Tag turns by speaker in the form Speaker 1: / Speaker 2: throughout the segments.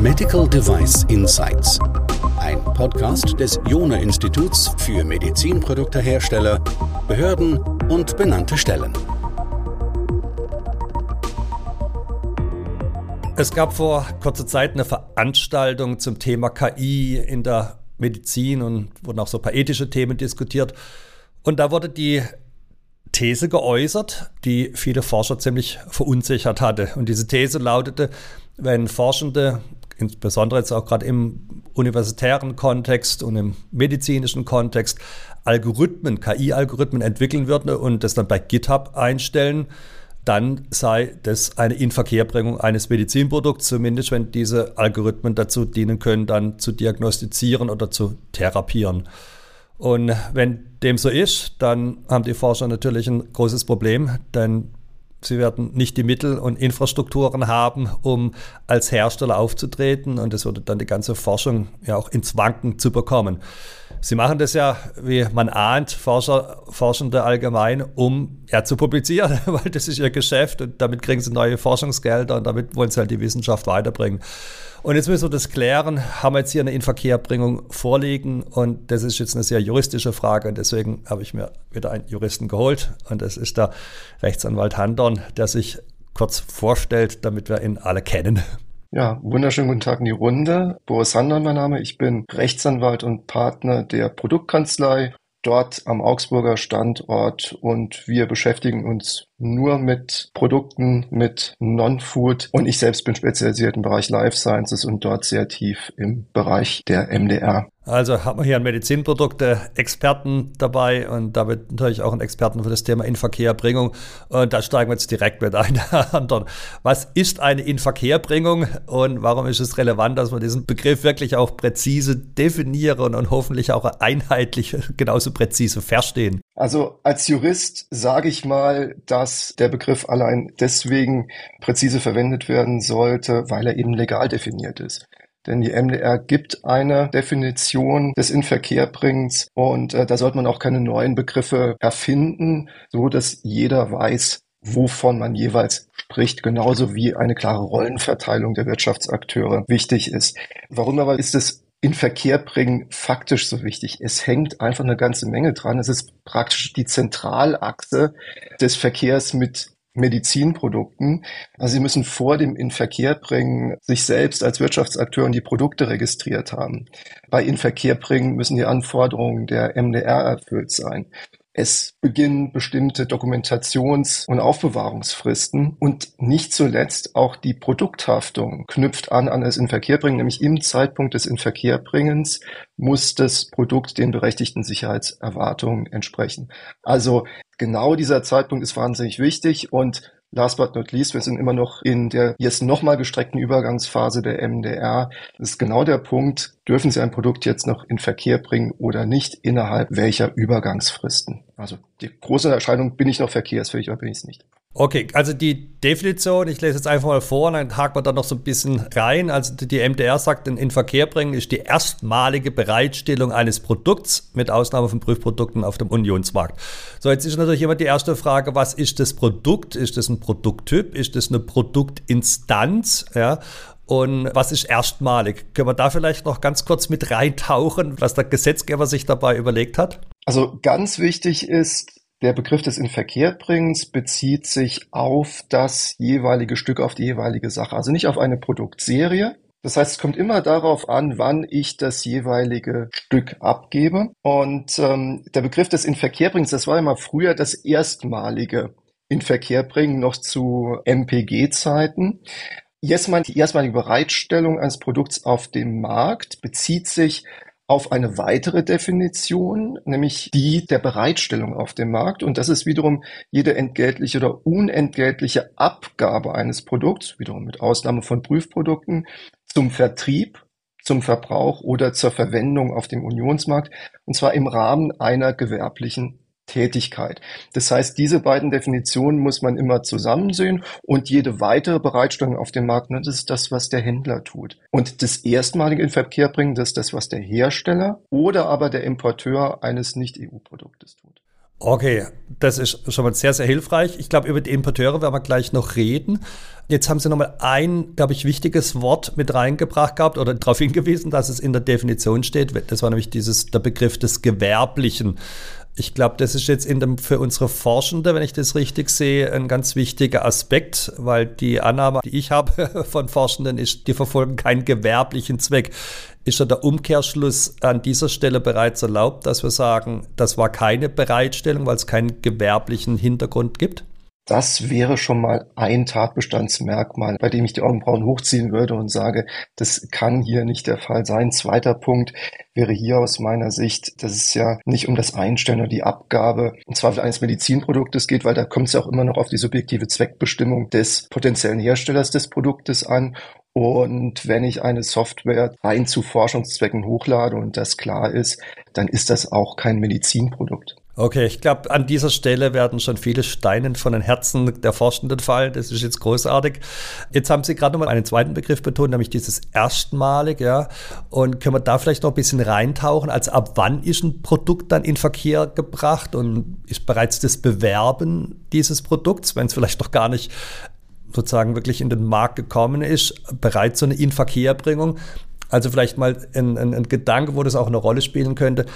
Speaker 1: Medical Device Insights. Ein Podcast des Jona Instituts für Medizinproduktehersteller, Behörden und benannte Stellen.
Speaker 2: Es gab vor kurzer Zeit eine Veranstaltung zum Thema KI in der Medizin und wurden auch so ein paar ethische Themen diskutiert. Und da wurde die These geäußert, die viele Forscher ziemlich verunsichert hatte. Und diese These lautete, wenn Forschende, insbesondere jetzt auch gerade im universitären Kontext und im medizinischen Kontext, Algorithmen, KI-Algorithmen entwickeln würden und das dann bei GitHub einstellen, dann sei das eine Inverkehrbringung eines Medizinprodukts, zumindest wenn diese Algorithmen dazu dienen können, dann zu diagnostizieren oder zu therapieren. Und wenn dem so ist, dann haben die Forscher natürlich ein großes Problem, denn sie werden nicht die Mittel und Infrastrukturen haben, um als Hersteller aufzutreten und es würde dann die ganze Forschung ja auch ins Wanken zu bekommen. Sie machen das ja, wie man ahnt, Forscher, Forschende allgemein, um ja, zu publizieren, weil das ist ihr Geschäft und damit kriegen sie neue Forschungsgelder und damit wollen sie halt die Wissenschaft weiterbringen. Und jetzt müssen wir das klären. Haben wir jetzt hier eine Inverkehrbringung vorliegen? Und das ist jetzt eine sehr juristische Frage. Und deswegen habe ich mir wieder einen Juristen geholt. Und das ist der Rechtsanwalt Handorn, der sich kurz vorstellt, damit wir ihn alle kennen.
Speaker 3: Ja, wunderschönen guten Tag in die Runde. Boris Handorn mein Name. Ich bin Rechtsanwalt und Partner der Produktkanzlei dort am Augsburger Standort und wir beschäftigen uns nur mit Produkten, mit Non-Food und ich selbst bin spezialisiert im Bereich Life Sciences und dort sehr tief im Bereich der MDR.
Speaker 2: Also haben wir hier einen Medizinprodukte-Experten dabei und damit natürlich auch einen Experten für das Thema Inverkehrbringung. Und da steigen wir jetzt direkt mit ein. Was ist eine Inverkehrbringung und warum ist es relevant, dass wir diesen Begriff wirklich auch präzise definieren und hoffentlich auch einheitlich genauso präzise verstehen?
Speaker 3: Also als Jurist sage ich mal, dass der Begriff allein deswegen präzise verwendet werden sollte, weil er eben legal definiert ist. Denn die MDR gibt eine Definition des Inverkehrbringens und äh, da sollte man auch keine neuen Begriffe erfinden, so dass jeder weiß, wovon man jeweils spricht, genauso wie eine klare Rollenverteilung der Wirtschaftsakteure wichtig ist. Warum aber ist es in Verkehr bringen faktisch so wichtig? Es hängt einfach eine ganze Menge dran. Es ist praktisch die Zentralachse des Verkehrs mit Medizinprodukten. Also sie müssen vor dem Inverkehrbringen sich selbst als Wirtschaftsakteur und die Produkte registriert haben. Bei Inverkehrbringen müssen die Anforderungen der MDR erfüllt sein. Es beginnen bestimmte Dokumentations- und Aufbewahrungsfristen. Und nicht zuletzt auch die Produkthaftung knüpft an an das Inverkehrbringen, nämlich im Zeitpunkt des Inverkehrbringens muss das Produkt den berechtigten Sicherheitserwartungen entsprechen. Also genau dieser Zeitpunkt ist wahnsinnig wichtig. Und Last but not least, wir sind immer noch in der jetzt nochmal gestreckten Übergangsphase der MDR. Das ist genau der Punkt, dürfen Sie ein Produkt jetzt noch in Verkehr bringen oder nicht, innerhalb welcher Übergangsfristen. Also die große Erscheinung, bin ich noch verkehrsfähig oder bin ich es nicht.
Speaker 2: Okay, also die Definition, ich lese jetzt einfach mal vor und dann haken wir da noch so ein bisschen rein. Also die MDR sagt, in Verkehr bringen ist die erstmalige Bereitstellung eines Produkts mit Ausnahme von Prüfprodukten auf dem Unionsmarkt. So, jetzt ist natürlich immer die erste Frage, was ist das Produkt? Ist das ein Produkttyp? Ist das eine Produktinstanz? Ja, und was ist erstmalig? Können wir da vielleicht noch ganz kurz mit reintauchen, was der Gesetzgeber sich dabei überlegt hat?
Speaker 3: Also ganz wichtig ist, der Begriff des Inverkehrbringens bezieht sich auf das jeweilige Stück, auf die jeweilige Sache, also nicht auf eine Produktserie. Das heißt, es kommt immer darauf an, wann ich das jeweilige Stück abgebe. Und ähm, der Begriff des Inverkehrbringens, das war immer früher das erstmalige Inverkehrbringen noch zu MPG-Zeiten. Jetzt mal die erstmalige Bereitstellung eines Produkts auf dem Markt bezieht sich auf eine weitere Definition, nämlich die der Bereitstellung auf dem Markt. Und das ist wiederum jede entgeltliche oder unentgeltliche Abgabe eines Produkts, wiederum mit Ausnahme von Prüfprodukten, zum Vertrieb, zum Verbrauch oder zur Verwendung auf dem Unionsmarkt, und zwar im Rahmen einer gewerblichen Tätigkeit. Das heißt, diese beiden Definitionen muss man immer zusammen sehen und jede weitere Bereitstellung auf dem Markt, ne, das ist das, was der Händler tut. Und das erstmalige in Verkehr bringen, das ist das, was der Hersteller oder aber der Importeur eines Nicht-EU-Produktes tut.
Speaker 2: Okay, das ist schon mal sehr, sehr hilfreich. Ich glaube, über die Importeure werden wir gleich noch reden. Jetzt haben Sie nochmal ein, glaube ich, wichtiges Wort mit reingebracht gehabt oder darauf hingewiesen, dass es in der Definition steht. Das war nämlich dieses, der Begriff des Gewerblichen. Ich glaube, das ist jetzt in dem, für unsere Forschende, wenn ich das richtig sehe, ein ganz wichtiger Aspekt, weil die Annahme, die ich habe von Forschenden, ist, die verfolgen keinen gewerblichen Zweck ist ja der Umkehrschluss an dieser Stelle bereits erlaubt, dass wir sagen, das war keine Bereitstellung, weil es keinen gewerblichen Hintergrund gibt?
Speaker 3: Das wäre schon mal ein Tatbestandsmerkmal, bei dem ich die Augenbrauen hochziehen würde und sage, das kann hier nicht der Fall sein. Zweiter Punkt wäre hier aus meiner Sicht, dass es ja nicht um das Einstellen oder die Abgabe im Zweifel eines Medizinproduktes geht, weil da kommt es ja auch immer noch auf die subjektive Zweckbestimmung des potenziellen Herstellers des Produktes an und wenn ich eine Software rein zu Forschungszwecken hochlade und das klar ist, dann ist das auch kein Medizinprodukt.
Speaker 2: Okay, ich glaube, an dieser Stelle werden schon viele Steine von den Herzen der Forschenden fallen. Das ist jetzt großartig. Jetzt haben Sie gerade nochmal einen zweiten Begriff betont, nämlich dieses erstmalig, ja. Und können wir da vielleicht noch ein bisschen reintauchen? Also ab wann ist ein Produkt dann in Verkehr gebracht und ist bereits das Bewerben dieses Produkts, wenn es vielleicht noch gar nicht sozusagen wirklich in den Markt gekommen ist, bereits so eine Inverkehrbringung. Also vielleicht mal ein, ein, ein Gedanke, wo das auch eine Rolle spielen könnte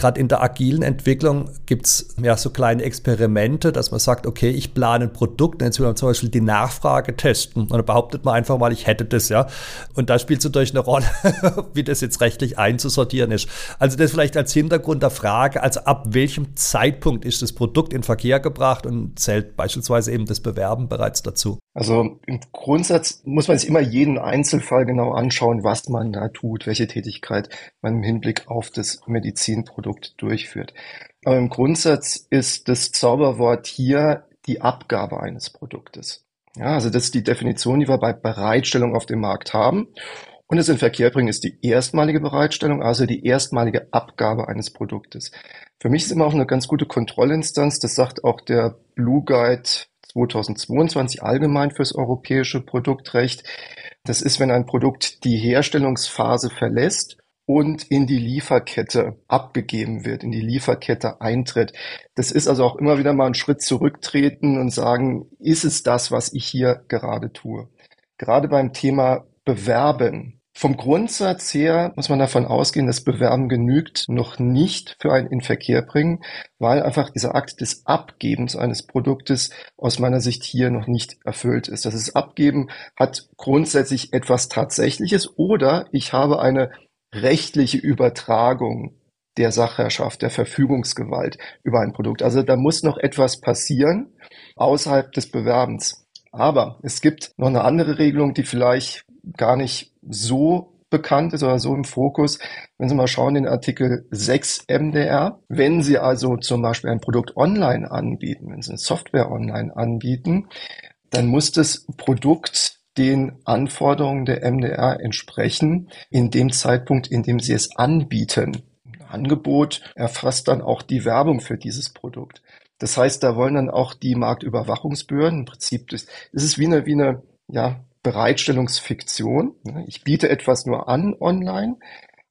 Speaker 2: gerade in der agilen Entwicklung gibt es ja so kleine Experimente, dass man sagt, okay, ich plane ein Produkt, jetzt will man zum Beispiel die Nachfrage testen. Und dann behauptet man einfach mal, ich hätte das, ja. Und da spielt es natürlich eine Rolle, wie das jetzt rechtlich einzusortieren ist. Also das vielleicht als Hintergrund der Frage, also ab welchem Zeitpunkt ist das Produkt in Verkehr gebracht und zählt beispielsweise eben das Bewerben bereits dazu?
Speaker 3: Also im Grundsatz muss man sich immer jeden Einzelfall genau anschauen, was man da tut, welche Tätigkeit man im Hinblick auf das Medizinprodukt Produkt durchführt. Aber im Grundsatz ist das Zauberwort hier die Abgabe eines Produktes. Ja, also das ist die Definition, die wir bei Bereitstellung auf dem Markt haben. Und es in Verkehr bringen ist die erstmalige Bereitstellung, also die erstmalige Abgabe eines Produktes. Für mich ist immer auch eine ganz gute Kontrollinstanz. Das sagt auch der Blue Guide 2022 allgemein fürs europäische Produktrecht. Das ist, wenn ein Produkt die Herstellungsphase verlässt und in die Lieferkette abgegeben wird, in die Lieferkette eintritt. Das ist also auch immer wieder mal ein Schritt zurücktreten und sagen, ist es das, was ich hier gerade tue? Gerade beim Thema Bewerben. Vom Grundsatz her muss man davon ausgehen, dass Bewerben genügt noch nicht für ein Inverkehr bringen, weil einfach dieser Akt des Abgebens eines Produktes aus meiner Sicht hier noch nicht erfüllt ist. Das Abgeben hat grundsätzlich etwas Tatsächliches oder ich habe eine rechtliche Übertragung der Sachherrschaft, der Verfügungsgewalt über ein Produkt. Also da muss noch etwas passieren außerhalb des Bewerbens. Aber es gibt noch eine andere Regelung, die vielleicht gar nicht so bekannt ist oder so im Fokus. Wenn Sie mal schauen, den Artikel 6 MDR, wenn Sie also zum Beispiel ein Produkt online anbieten, wenn Sie eine Software online anbieten, dann muss das Produkt den Anforderungen der MDR entsprechen, in dem Zeitpunkt, in dem sie es anbieten. Angebot erfasst dann auch die Werbung für dieses Produkt. Das heißt, da wollen dann auch die Marktüberwachungsbehörden, im Prinzip, das, das ist wie eine, wie eine ja, Bereitstellungsfiktion. Ich biete etwas nur an online,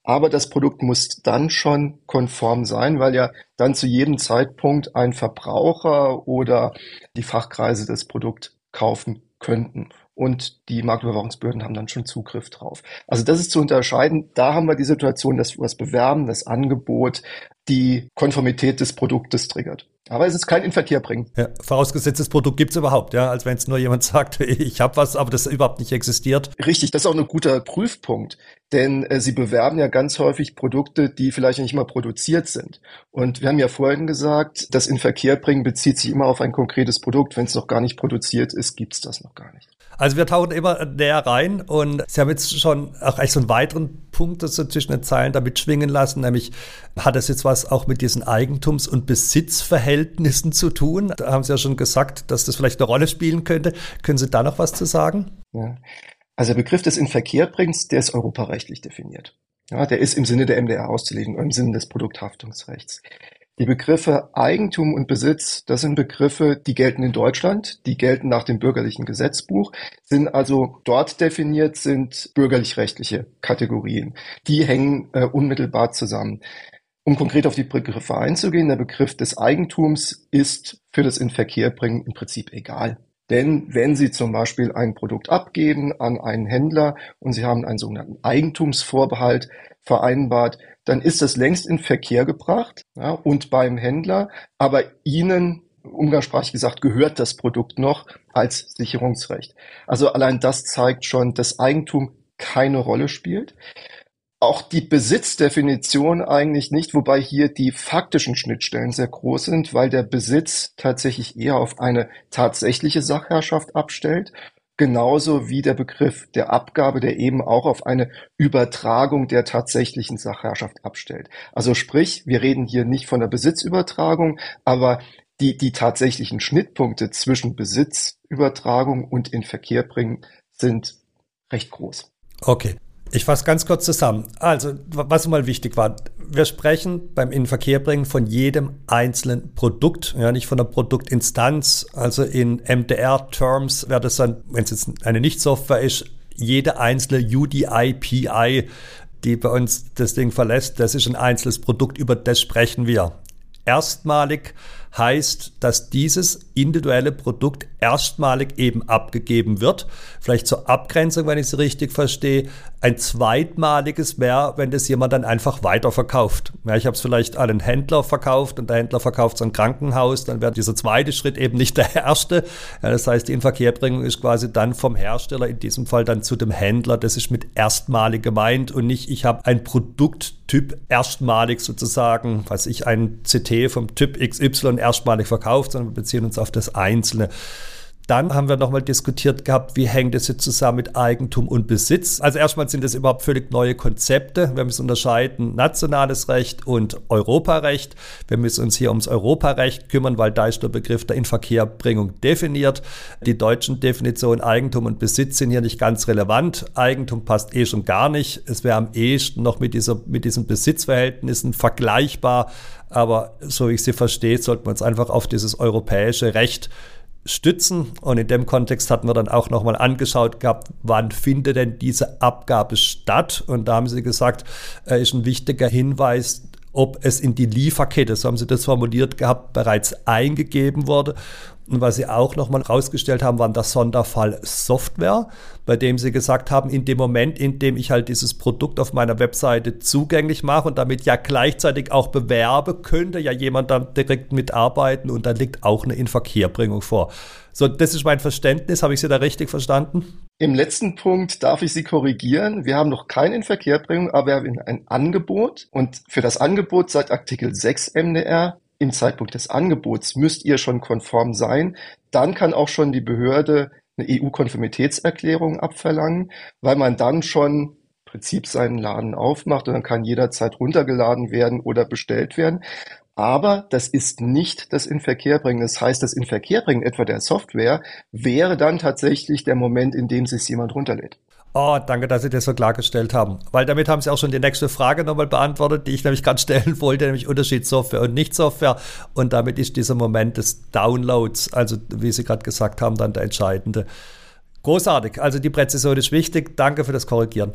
Speaker 3: aber das Produkt muss dann schon konform sein, weil ja dann zu jedem Zeitpunkt ein Verbraucher oder die Fachkreise das Produkt kaufen könnten und die Marktüberwachungsbehörden haben dann schon Zugriff drauf. Also das ist zu unterscheiden. Da haben wir die Situation, dass das Bewerben, das Angebot die Konformität des Produktes triggert. Aber es ist kein Inverkehr bringen.
Speaker 2: Ja, vorausgesetzt, das Produkt gibt es überhaupt, ja, als wenn es nur jemand sagt, ich habe was, aber das überhaupt nicht existiert.
Speaker 3: Richtig, das ist auch ein guter Prüfpunkt, denn äh, sie bewerben ja ganz häufig Produkte, die vielleicht nicht mal produziert sind. Und wir haben ja vorhin gesagt, das Inverkehr bringen bezieht sich immer auf ein konkretes Produkt. Wenn es noch gar nicht produziert ist, gibt es das noch gar nicht.
Speaker 2: Also wir tauchen immer näher rein und Sie haben jetzt schon auch eigentlich so einen weiteren Punkt so zwischen den Zeilen damit schwingen lassen, nämlich hat das jetzt was auch mit diesen Eigentums- und Besitzverhältnissen zu tun? Da haben Sie ja schon gesagt, dass das vielleicht eine Rolle spielen könnte. Können Sie da noch was zu sagen?
Speaker 3: Ja. Also der Begriff des Inverkehrbringens, der ist europarechtlich definiert. Ja, der ist im Sinne der MDR auszulegen, im Sinne des Produkthaftungsrechts. Die Begriffe Eigentum und Besitz, das sind Begriffe, die gelten in Deutschland, die gelten nach dem bürgerlichen Gesetzbuch, sind also dort definiert, sind bürgerlich-rechtliche Kategorien. Die hängen äh, unmittelbar zusammen. Um konkret auf die Begriffe einzugehen, der Begriff des Eigentums ist für das Inverkehrbringen im Prinzip egal. Denn wenn Sie zum Beispiel ein Produkt abgeben an einen Händler und Sie haben einen sogenannten Eigentumsvorbehalt vereinbart, dann ist das längst in Verkehr gebracht ja, und beim Händler, aber Ihnen umgangssprachlich gesagt, gehört das Produkt noch als Sicherungsrecht. Also allein das zeigt schon, dass Eigentum keine Rolle spielt. Auch die Besitzdefinition eigentlich nicht, wobei hier die faktischen Schnittstellen sehr groß sind, weil der Besitz tatsächlich eher auf eine tatsächliche Sachherrschaft abstellt genauso wie der Begriff der Abgabe, der eben auch auf eine Übertragung der tatsächlichen Sachherrschaft abstellt. Also sprich, wir reden hier nicht von der Besitzübertragung, aber die, die tatsächlichen Schnittpunkte zwischen Besitzübertragung und in Verkehr bringen sind recht groß.
Speaker 2: Okay. Ich fasse ganz kurz zusammen. Also, was mal wichtig war, wir sprechen beim Inverkehrbringen von jedem einzelnen Produkt, ja, nicht von der Produktinstanz. Also in MDR-Terms wäre das dann, wenn es jetzt eine Nicht-Software ist, jede einzelne UDI-PI, die bei uns das Ding verlässt, das ist ein einzelnes Produkt, über das sprechen wir. Erstmalig heißt, dass dieses individuelle Produkt erstmalig eben abgegeben wird. Vielleicht zur Abgrenzung, wenn ich es richtig verstehe, ein zweitmaliges wäre, wenn das jemand dann einfach weiterverkauft. Ja, ich habe es vielleicht an einen Händler verkauft und der Händler verkauft es an ein Krankenhaus, dann wäre dieser zweite Schritt eben nicht der erste. Ja, das heißt, die Inverkehrbringung ist quasi dann vom Hersteller, in diesem Fall dann zu dem Händler. Das ist mit erstmalig gemeint und nicht, ich habe ein Produkttyp erstmalig sozusagen, was ich ein CT vom Typ XY erstmalig verkauft, sondern wir beziehen uns auf das Einzelne. Dann haben wir nochmal diskutiert gehabt, wie hängt es jetzt zusammen mit Eigentum und Besitz. Also erstmal sind das überhaupt völlig neue Konzepte. Wir müssen unterscheiden nationales Recht und Europarecht. Wir müssen uns hier ums Europarecht kümmern, weil da ist der Begriff der Inverkehrbringung definiert. Die deutschen Definitionen Eigentum und Besitz sind hier nicht ganz relevant. Eigentum passt eh schon gar nicht. Es wäre am ehesten noch mit, dieser, mit diesen Besitzverhältnissen vergleichbar. Aber so wie ich sie verstehe, sollten wir uns einfach auf dieses europäische Recht stützen. Und in dem Kontext hatten wir dann auch nochmal angeschaut gehabt, wann findet denn diese Abgabe statt? Und da haben sie gesagt, äh, ist ein wichtiger Hinweis, ob es in die Lieferkette, so haben sie das formuliert gehabt, bereits eingegeben wurde. Und was sie auch nochmal rausgestellt haben, war der Sonderfall Software, bei dem sie gesagt haben, in dem Moment, in dem ich halt dieses Produkt auf meiner Webseite zugänglich mache und damit ja gleichzeitig auch bewerbe, könnte ja jemand dann direkt mitarbeiten und da liegt auch eine Inverkehrbringung vor. So, das ist mein Verständnis. Habe ich Sie da richtig verstanden?
Speaker 3: Im letzten Punkt darf ich Sie korrigieren. Wir haben noch keine Inverkehrbringung, aber wir haben ein Angebot. Und für das Angebot seit Artikel 6 MDR im Zeitpunkt des Angebots müsst ihr schon konform sein. Dann kann auch schon die Behörde eine EU-Konformitätserklärung abverlangen, weil man dann schon im Prinzip seinen Laden aufmacht und dann kann jederzeit runtergeladen werden oder bestellt werden. Aber das ist nicht das Inverkehrbringen. Das heißt, das Inverkehrbringen etwa der Software wäre dann tatsächlich der Moment, in dem sich jemand runterlädt.
Speaker 2: Oh, danke, dass Sie das so klargestellt haben. Weil damit haben Sie auch schon die nächste Frage nochmal beantwortet, die ich nämlich gerade stellen wollte, nämlich Unterschied Software und Nicht-Software. Und damit ist dieser Moment des Downloads, also wie Sie gerade gesagt haben, dann der entscheidende. Großartig, also die Präzision ist wichtig. Danke für das Korrigieren.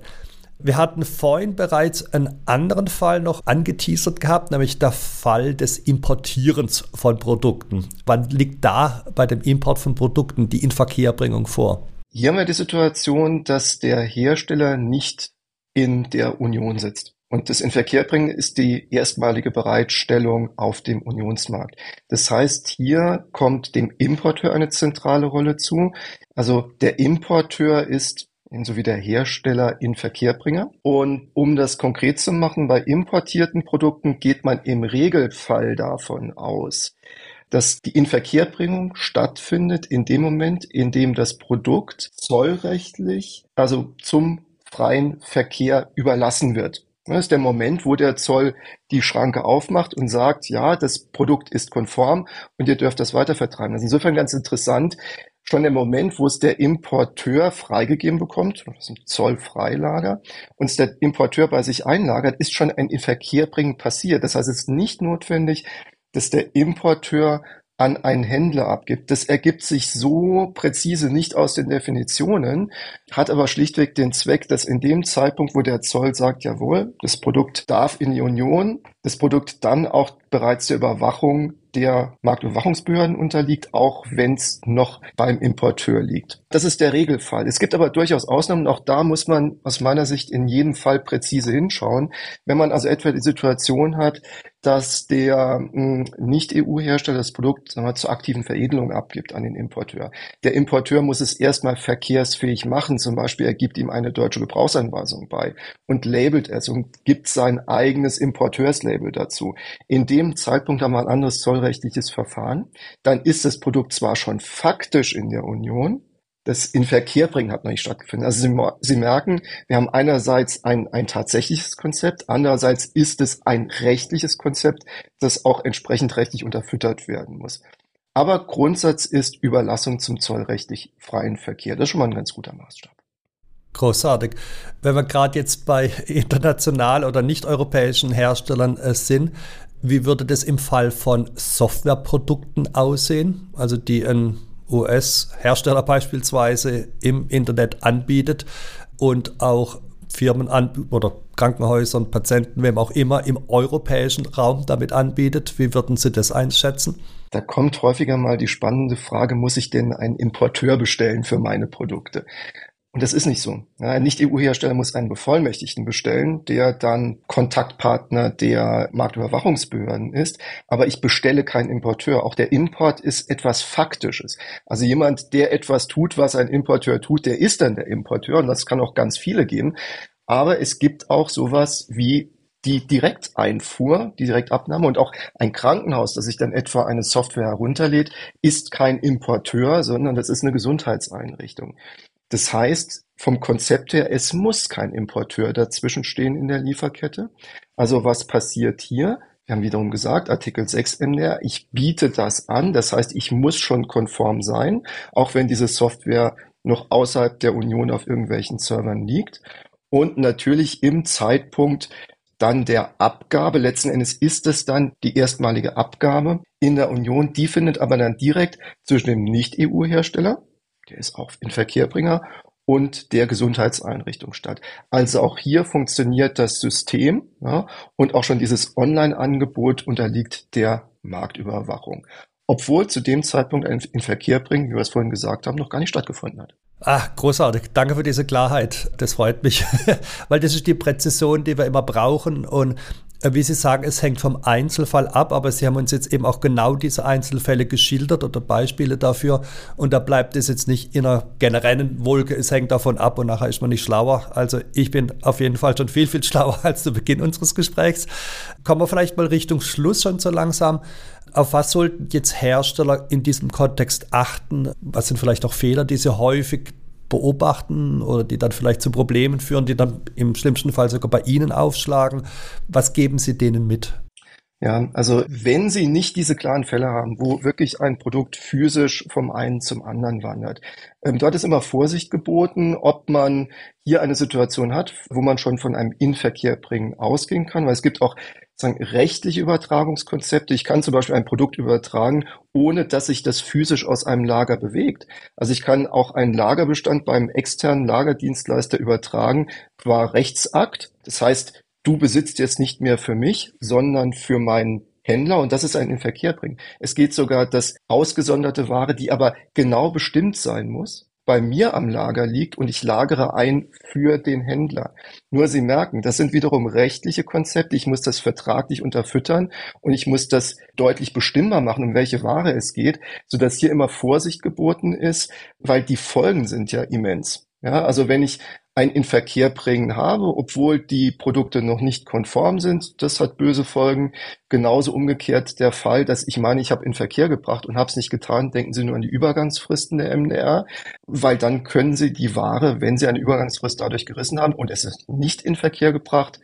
Speaker 2: Wir hatten vorhin bereits einen anderen Fall noch angeteasert gehabt, nämlich der Fall des Importierens von Produkten. Wann liegt da bei dem Import von Produkten die Inverkehrbringung vor?
Speaker 3: Hier haben wir die Situation, dass der Hersteller nicht in der Union sitzt. Und das Inverkehrbringen ist die erstmalige Bereitstellung auf dem Unionsmarkt. Das heißt, hier kommt dem Importeur eine zentrale Rolle zu. Also der Importeur ist ebenso wie der Hersteller Inverkehrbringer. Und um das konkret zu machen, bei importierten Produkten geht man im Regelfall davon aus, dass die Inverkehrbringung stattfindet in dem Moment, in dem das Produkt zollrechtlich, also zum freien Verkehr überlassen wird. Das ist der Moment, wo der Zoll die Schranke aufmacht und sagt, ja, das Produkt ist konform und ihr dürft das weiter vertreiben. Das ist insofern ganz interessant. Schon der Moment, wo es der Importeur freigegeben bekommt, das ist ein Zollfreilager, und es der Importeur bei sich einlagert, ist schon ein Inverkehrbringen passiert. Das heißt, es ist nicht notwendig, dass der Importeur an einen Händler abgibt. Das ergibt sich so präzise nicht aus den Definitionen, hat aber schlichtweg den Zweck, dass in dem Zeitpunkt, wo der Zoll sagt, jawohl, das Produkt darf in die Union, das Produkt dann auch bereits der Überwachung der Marktüberwachungsbehörden unterliegt, auch wenn es noch beim Importeur liegt. Das ist der Regelfall. Es gibt aber durchaus Ausnahmen. Auch da muss man aus meiner Sicht in jedem Fall präzise hinschauen. Wenn man also etwa die Situation hat, dass der hm, Nicht-EU-Hersteller das Produkt sagen wir, zur aktiven Veredelung abgibt an den Importeur. Der Importeur muss es erstmal verkehrsfähig machen. Zum Beispiel, er gibt ihm eine deutsche Gebrauchsanweisung bei und labelt es und gibt sein eigenes Importeurslabel dazu. In dem Zeitpunkt haben wir ein anderes zollrechtliches Verfahren. Dann ist das Produkt zwar schon faktisch in der Union, das Inverkehrbringen hat noch nicht stattgefunden. Also Sie, Sie, merken, wir haben einerseits ein, ein tatsächliches Konzept, andererseits ist es ein rechtliches Konzept, das auch entsprechend rechtlich unterfüttert werden muss. Aber Grundsatz ist Überlassung zum zollrechtlich freien Verkehr. Das ist schon mal ein ganz guter Maßstab.
Speaker 2: Großartig. Wenn wir gerade jetzt bei international oder nicht-europäischen Herstellern äh, sind, wie würde das im Fall von Softwareprodukten aussehen? Also die ein US-Hersteller beispielsweise im Internet anbietet und auch Firmen oder Krankenhäusern, Patienten, wem auch immer im europäischen Raum damit anbietet. Wie würden Sie das einschätzen?
Speaker 3: Da kommt häufiger mal die spannende Frage, muss ich denn einen Importeur bestellen für meine Produkte? Und das ist nicht so. Ein Nicht-EU-Hersteller muss einen Bevollmächtigten bestellen, der dann Kontaktpartner der Marktüberwachungsbehörden ist. Aber ich bestelle keinen Importeur. Auch der Import ist etwas Faktisches. Also jemand, der etwas tut, was ein Importeur tut, der ist dann der Importeur. Und das kann auch ganz viele geben. Aber es gibt auch sowas wie die Direkteinfuhr, die Direktabnahme und auch ein Krankenhaus, das sich dann etwa eine Software herunterlädt, ist kein Importeur, sondern das ist eine Gesundheitseinrichtung. Das heißt, vom Konzept her, es muss kein Importeur dazwischenstehen in der Lieferkette. Also was passiert hier? Wir haben wiederum gesagt, Artikel 6 MDR, ich biete das an, das heißt, ich muss schon konform sein, auch wenn diese Software noch außerhalb der Union auf irgendwelchen Servern liegt. Und natürlich im Zeitpunkt dann der Abgabe, letzten Endes ist es dann die erstmalige Abgabe in der Union, die findet aber dann direkt zwischen dem Nicht-EU-Hersteller, der ist auch ein Verkehrbringer und der Gesundheitseinrichtung statt. Also auch hier funktioniert das System ja, und auch schon dieses Online-Angebot unterliegt der Marktüberwachung. Obwohl zu dem Zeitpunkt ein Inverkehrbringen, wie wir es vorhin gesagt haben, noch gar nicht stattgefunden hat.
Speaker 2: Ah, großartig. Danke für diese Klarheit. Das freut mich, weil das ist die Präzision, die wir immer brauchen. Und wie Sie sagen, es hängt vom Einzelfall ab, aber Sie haben uns jetzt eben auch genau diese Einzelfälle geschildert oder Beispiele dafür. Und da bleibt es jetzt nicht in einer generellen Wolke, es hängt davon ab und nachher ist man nicht schlauer. Also ich bin auf jeden Fall schon viel, viel schlauer als zu Beginn unseres Gesprächs. Kommen wir vielleicht mal Richtung Schluss schon so langsam. Auf was sollten jetzt Hersteller in diesem Kontext achten? Was sind vielleicht auch Fehler, die sie häufig beobachten oder die dann vielleicht zu Problemen führen, die dann im schlimmsten Fall sogar bei Ihnen aufschlagen. Was geben Sie denen mit?
Speaker 3: Ja, also wenn Sie nicht diese klaren Fälle haben, wo wirklich ein Produkt physisch vom einen zum anderen wandert, ähm, dort ist immer Vorsicht geboten, ob man hier eine Situation hat, wo man schon von einem Inverkehr bringen ausgehen kann, weil es gibt auch sagen, rechtliche Übertragungskonzepte. Ich kann zum Beispiel ein Produkt übertragen, ohne dass sich das physisch aus einem Lager bewegt. Also ich kann auch einen Lagerbestand beim externen Lagerdienstleister übertragen, qua Rechtsakt. Das heißt, du besitzt jetzt nicht mehr für mich, sondern für meinen Händler und das ist ein in Verkehr bringen. Es geht sogar, dass ausgesonderte Ware, die aber genau bestimmt sein muss, bei mir am Lager liegt und ich lagere ein für den Händler. Nur Sie merken, das sind wiederum rechtliche Konzepte. Ich muss das vertraglich unterfüttern und ich muss das deutlich bestimmbar machen, um welche Ware es geht, sodass hier immer Vorsicht geboten ist, weil die Folgen sind ja immens. Ja, also wenn ich ein Inverkehrbringen habe, obwohl die Produkte noch nicht konform sind. Das hat böse Folgen. Genauso umgekehrt der Fall, dass ich meine, ich habe in Verkehr gebracht und habe es nicht getan. Denken Sie nur an die Übergangsfristen der MDR, weil dann können Sie die Ware, wenn Sie eine Übergangsfrist dadurch gerissen haben und es ist nicht in Verkehr gebracht,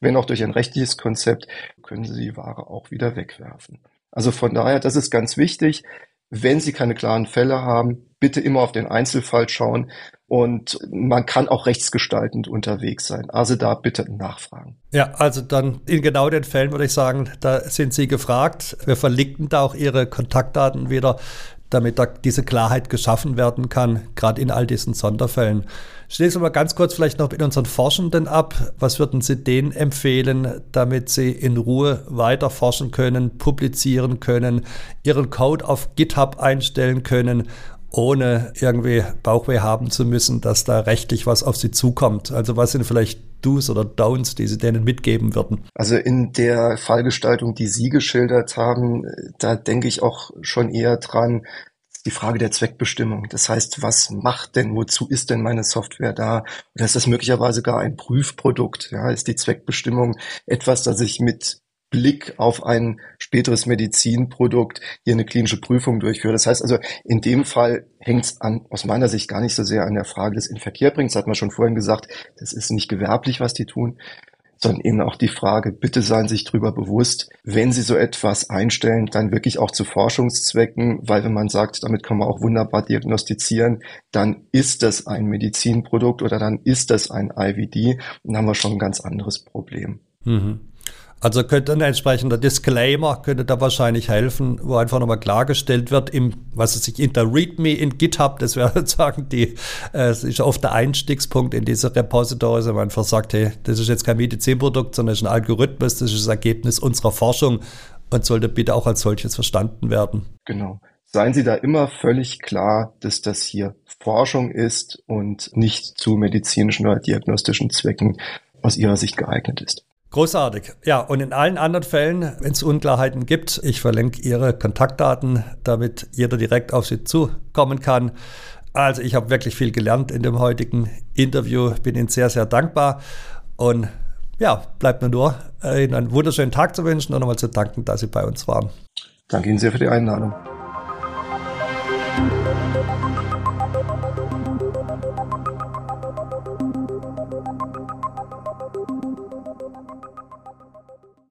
Speaker 3: wenn auch durch ein rechtliches Konzept, können Sie die Ware auch wieder wegwerfen. Also von daher, das ist ganz wichtig. Wenn Sie keine klaren Fälle haben, bitte immer auf den Einzelfall schauen und man kann auch rechtsgestaltend unterwegs sein. Also da bitte nachfragen.
Speaker 2: Ja, also dann in genau den Fällen würde ich sagen, da sind Sie gefragt. Wir verlinken da auch Ihre Kontaktdaten wieder, damit da diese Klarheit geschaffen werden kann, gerade in all diesen Sonderfällen. Schließen wir mal ganz kurz vielleicht noch mit unseren Forschenden ab. Was würden Sie denen empfehlen, damit sie in Ruhe weiter forschen können, publizieren können, ihren Code auf GitHub einstellen können ohne irgendwie Bauchweh haben zu müssen, dass da rechtlich was auf sie zukommt. Also was sind vielleicht Do's oder Don'ts, die Sie denen mitgeben würden?
Speaker 3: Also in der Fallgestaltung, die Sie geschildert haben, da denke ich auch schon eher dran, die Frage der Zweckbestimmung. Das heißt, was macht denn, wozu ist denn meine Software da? Oder ist das möglicherweise gar ein Prüfprodukt? Ja, ist die Zweckbestimmung etwas, das ich mit Blick auf ein späteres Medizinprodukt hier eine klinische Prüfung durchführe. Das heißt also, in dem Fall hängt es an, aus meiner Sicht gar nicht so sehr an der Frage des Inverkehrbringens. Hat man schon vorhin gesagt, das ist nicht gewerblich, was die tun, sondern eben auch die Frage, bitte seien sich darüber bewusst, wenn Sie so etwas einstellen, dann wirklich auch zu Forschungszwecken, weil wenn man sagt, damit kann man auch wunderbar diagnostizieren, dann ist das ein Medizinprodukt oder dann ist das ein IVD, dann haben wir schon ein ganz anderes Problem. Mhm.
Speaker 2: Also könnte ein entsprechender Disclaimer könnte da wahrscheinlich helfen, wo einfach nochmal klargestellt wird, im, was es sich in der README in GitHub, das wäre sozusagen die, äh, es ist oft der Einstiegspunkt in diese Repositories, wenn man einfach sagt, hey, das ist jetzt kein Medizinprodukt, sondern es ist ein Algorithmus, das ist das Ergebnis unserer Forschung und sollte bitte auch als solches verstanden werden.
Speaker 3: Genau. Seien Sie da immer völlig klar, dass das hier Forschung ist und nicht zu medizinischen oder diagnostischen Zwecken aus Ihrer Sicht geeignet ist.
Speaker 2: Großartig. Ja, und in allen anderen Fällen, wenn es Unklarheiten gibt, ich verlinke Ihre Kontaktdaten, damit jeder direkt auf Sie zukommen kann. Also ich habe wirklich viel gelernt in dem heutigen Interview, bin Ihnen sehr, sehr dankbar und ja, bleibt mir nur, Ihnen einen wunderschönen Tag zu wünschen und nochmal zu danken, dass Sie bei uns waren.
Speaker 3: Danke Ihnen sehr für die Einladung.